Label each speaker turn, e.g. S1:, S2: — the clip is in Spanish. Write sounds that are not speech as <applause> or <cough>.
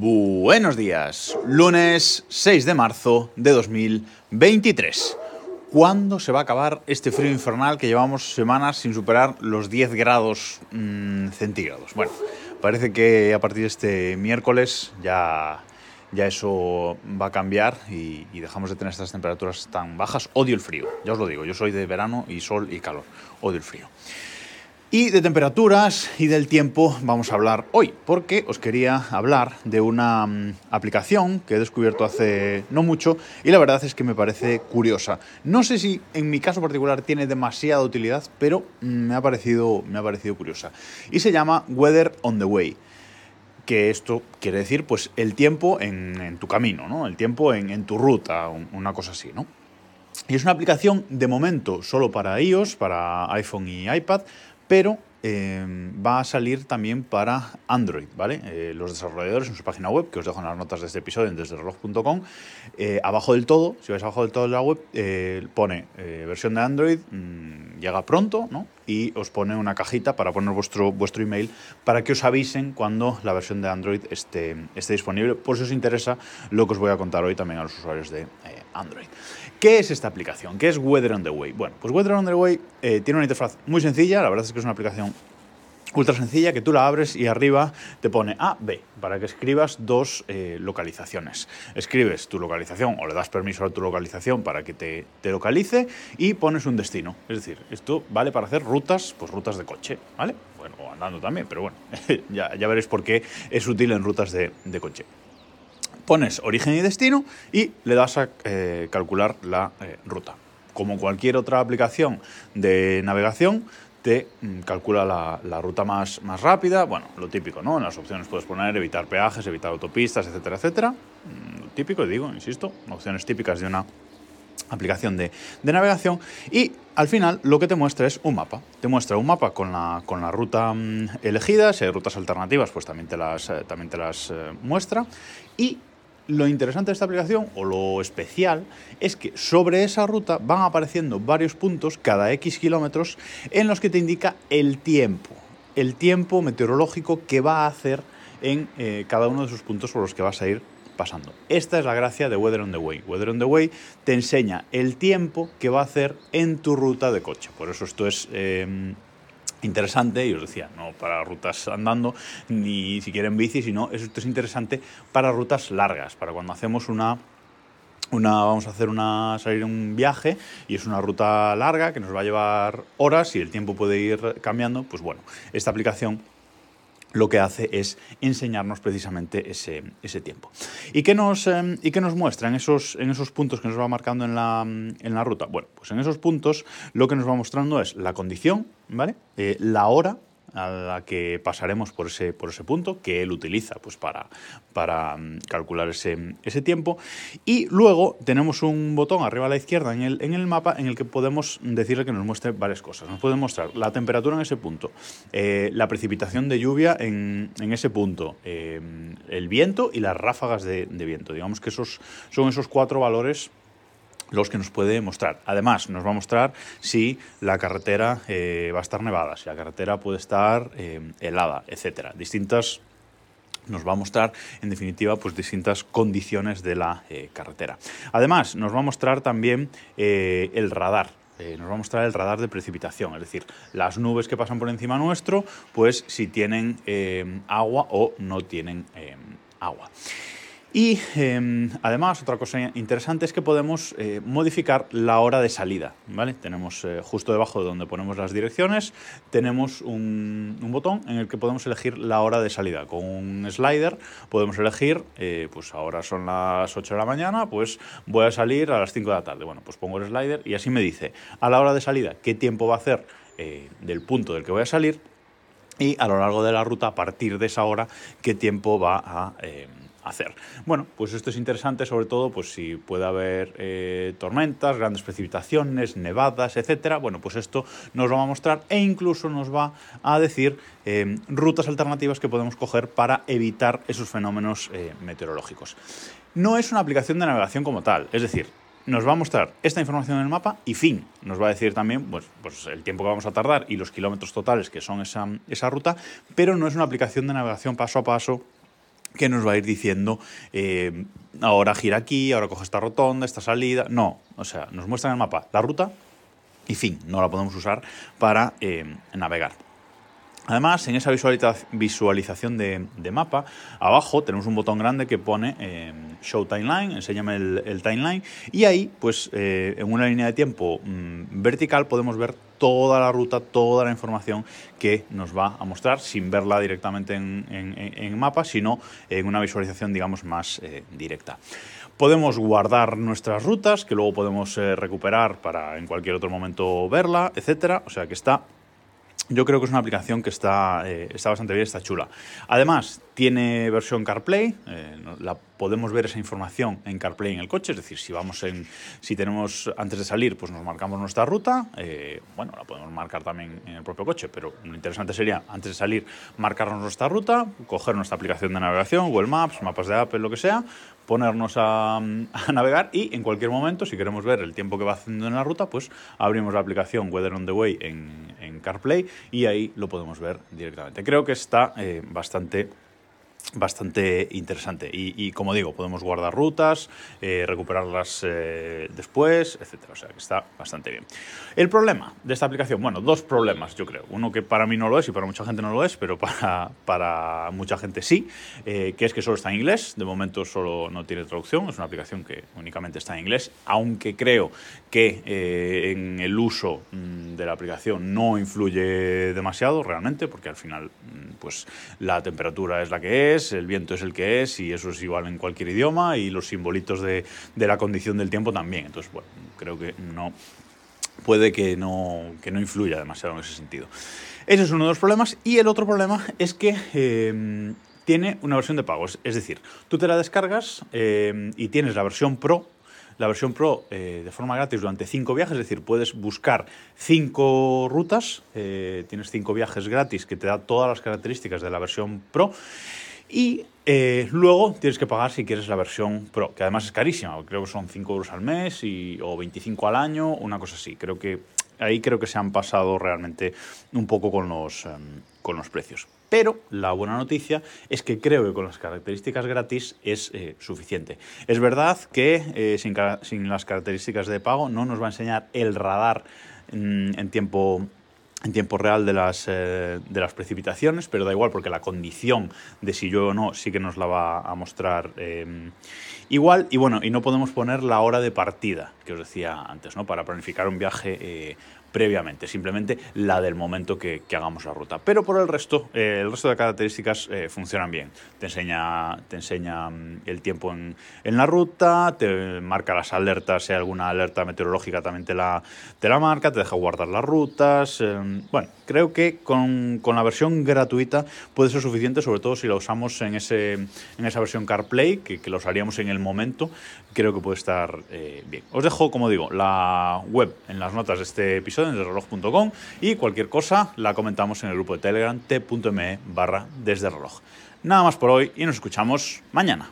S1: Buenos días, lunes 6 de marzo de 2023. ¿Cuándo se va a acabar este frío infernal que llevamos semanas sin superar los 10 grados mmm, centígrados? Bueno, parece que a partir de este miércoles ya, ya eso va a cambiar y, y, dejamos de tener estas temperaturas tan bajas. Odio el frío, ya os lo digo, yo soy de verano y sol y calor, odio el frío. Y de temperaturas y del tiempo vamos a hablar hoy, porque os quería hablar de una um, aplicación que he descubierto hace no mucho y la verdad es que me parece curiosa. No sé si en mi caso particular tiene demasiada utilidad, pero me ha parecido, me ha parecido curiosa. Y se llama Weather on the Way que esto quiere decir pues el tiempo en, en tu camino, ¿no? el tiempo en, en tu ruta, una cosa así. ¿no? Y es una aplicación de momento solo para iOS, para iPhone y iPad, pero eh, va a salir también para Android, ¿vale? Eh, los desarrolladores en su página web, que os dejo en las notas de este episodio en desdereloj.com, eh, abajo del todo, si vais abajo del todo de la web, pone versión de Android, mmm, llega pronto, ¿no? Y os pone una cajita para poner vuestro, vuestro email para que os avisen cuando la versión de Android esté, esté disponible, por si os interesa lo que os voy a contar hoy también a los usuarios de Android. ¿Qué es esta aplicación? ¿Qué es Weather on the Way? Bueno, pues Weather on the Way eh, tiene una interfaz muy sencilla, la verdad es que es una aplicación ultra sencilla que tú la abres y arriba te pone A, B, para que escribas dos eh, localizaciones. Escribes tu localización o le das permiso a tu localización para que te, te, localice y pones un destino. Es decir, esto vale para hacer rutas, pues rutas de coche, ¿vale? Bueno, o andando también, pero bueno, <laughs> ya, ya veréis por qué es útil en rutas de, de coche pones origen y destino y le das a eh, calcular la eh, ruta. Como cualquier otra aplicación de navegación, te mm, calcula la, ruta más, más rápida. Bueno, lo típico, ¿no? En las opciones puedes poner evitar peajes, evitar autopistas, etcétera, etcétera. Mm, lo típico, digo, insisto, opciones típicas de una aplicación de, de, navegación y al final lo que te muestra es un mapa. Te muestra un mapa con la, con la ruta mmm, elegida, si hay rutas alternativas pues también te las, eh, también te las muestra y lo interesante de esta aplicación, o lo especial, es que sobre esa ruta van apareciendo varios puntos cada X kilómetros en los que te indica el tiempo, el tiempo meteorológico que va a hacer en eh, cada uno de esos puntos por los que vas a ir pasando. Esta es la gracia de Weather on the Way. Weather on the Way te enseña el tiempo que va a hacer en tu ruta de coche. Por eso esto es... Eh, interesante, y os decía, no para rutas andando, ni siquiera en bici, sino esto es interesante para rutas largas, para cuando hacemos una una, vamos a hacer una, salir un viaje y es una ruta larga que nos va a llevar horas y el tiempo puede ir cambiando, pues bueno, esta aplicación lo que hace es enseñarnos precisamente ese, ese tiempo. ¿Y qué, nos, eh, ¿Y qué nos muestra en esos, en esos puntos que nos va marcando en la, en la ruta? Bueno, pues en esos puntos lo que nos va mostrando es la condición, ¿vale? Eh, la hora a la que pasaremos por ese, por ese punto, que él utiliza pues, para, para mm, calcular ese, ese, tiempo. Y luego tenemos un botón arriba a la izquierda en el, en el mapa en el que podemos decirle que nos muestre varias cosas. Nos puede mostrar la temperatura en ese punto, eh, la precipitación de lluvia en, en ese punto, eh, el viento y las ráfagas de, de viento. Digamos que esos son esos cuatro valores los que nos puede mostrar. Además, nos va a mostrar si la carretera eh, va a estar nevada, si la carretera puede estar eh, helada, etcétera. Distintas nos va a mostrar, en definitiva, pues distintas condiciones de la eh, carretera. Además, nos va a mostrar también el radar. Nos va a mostrar el radar de precipitación, es decir, las nubes que pasan por encima nuestro, pues si tienen agua o no tienen agua. Y eh, además, otra cosa interesante es que podemos eh, modificar la hora de salida. ¿vale? Tenemos eh, justo debajo de donde ponemos las direcciones, tenemos un, un, botón en el que podemos elegir la hora de salida. Con un slider podemos elegir, eh, pues ahora son las 8 de la mañana, pues voy a salir a las 5 de la tarde. Bueno, pues pongo el slider y así me dice a la hora de salida qué tiempo va a hacer eh, del punto del que voy a salir y a lo largo de la ruta, a partir de esa hora, qué tiempo va a eh, hacer. Bueno, pues esto es interesante, sobre todo pues si puede haber eh, tormentas, grandes precipitaciones, nevadas, etcétera. Bueno, pues esto nos lo va a mostrar e incluso nos va a decir eh, rutas alternativas que podemos coger para evitar esos fenómenos eh, meteorológicos. No es una aplicación de navegación como tal, es decir, nos va a mostrar esta información en el mapa y fin. Nos va a decir también pues, pues el tiempo que vamos a tardar y los kilómetros totales que son esa, esa ruta, pero no es una aplicación de navegación paso a paso que nos va a ir diciendo eh, ahora gira aquí, ahora coge esta rotonda, esta salida. No, o sea, nos muestra en el mapa la ruta y fin, no la podemos usar para eh, navegar. Además, en esa visualización de, mapa, abajo tenemos un botón grande que pone eh, Show Timeline, enséñame el, timeline, y ahí, pues eh, en una línea de tiempo mm, vertical podemos ver toda la ruta, toda la información que nos va a mostrar sin verla directamente en, mapa, sino en una visualización, digamos, más eh, directa. Podemos guardar nuestras rutas, que luego podemos recuperar para en cualquier otro momento verla, etcétera. O sea que está yo creo que es una aplicación que está, eh, está bastante bien, está chula. Además, tiene versión CarPlay, eh, la, podemos ver esa información en CarPlay en el coche, es decir, si vamos en, si tenemos antes de salir, pues nos marcamos nuestra ruta, eh, bueno, la podemos marcar también en el propio coche, pero lo interesante sería antes de salir marcarnos nuestra ruta, coger nuestra aplicación de navegación, Google Maps, mapas de Apple, lo que sea, ponernos a, <laughs> navegar y en cualquier momento, si queremos ver el tiempo que va haciendo en la ruta, pues abrimos la aplicación Weather on the Way en, CarPlay y ahí lo podemos ver directamente. Creo que está eh, bastante bastante interesante. Y, como digo, podemos guardar rutas, eh, recuperarlas eh, después, etcétera. O sea que está bastante bien. El problema de esta aplicación, bueno, dos problemas, yo creo. Uno que para mí no lo es y para mucha gente no lo es, pero para, para mucha gente sí, eh, que es que solo está en inglés. De momento solo no tiene traducción. Es una aplicación que únicamente está en inglés, aunque creo que en el uso mm, de la aplicación no influye demasiado realmente, porque al final, mm, pues la temperatura es la que es el viento es el que es y eso es igual en cualquier idioma y los simbolitos de, la condición del tiempo también. Entonces, bueno, creo que no puede que no, que no influya demasiado en ese sentido. Ese es uno de los problemas y el otro problema es que eh, tiene una versión de pagos. Es decir, tú te la descargas eh, y tienes la versión Pro la versión Pro eh, de forma gratis durante cinco viajes, es decir, puedes buscar cinco rutas, tienes cinco viajes gratis que te da todas las características de la versión Pro y eh, luego tienes que pagar si quieres la versión Pro, que además es carísima, creo que son 5 euros al mes o 25 al año, una cosa así. Creo que ahí creo que se han pasado realmente un poco con los, em, con los precios. Pero la buena noticia es que creo que con las características gratis es eh, suficiente. Es verdad que eh, sin, sin, las características de pago no nos va a enseñar el radar mm, en tiempo en tiempo real de las, eh, de las precipitaciones, pero da igual porque la condición de si llueve o no sí que nos la va a mostrar em, igual. Y bueno, y no podemos poner la hora de partida, que os decía antes, ¿no? Para planificar un viaje eh, previamente, simplemente la del momento que, hagamos la ruta. Pero por el resto, eh, el resto de características eh, funcionan bien. Te enseña, te enseña mm, el tiempo en, la ruta, te marca las alertas, si hay alguna alerta meteorológica también te la, te la marca, te deja guardar las rutas. Em, bueno, creo que con, la versión gratuita puede ser suficiente, sobre todo si la usamos en, ese, en esa versión CarPlay, que, que usaríamos en el momento, creo que puede estar eh, bien. Os dejo, como digo, la web en las notas de este episodio en y cualquier cosa la comentamos en el grupo de Telegram t.me barra desde reloj. Nada más por hoy y nos escuchamos mañana.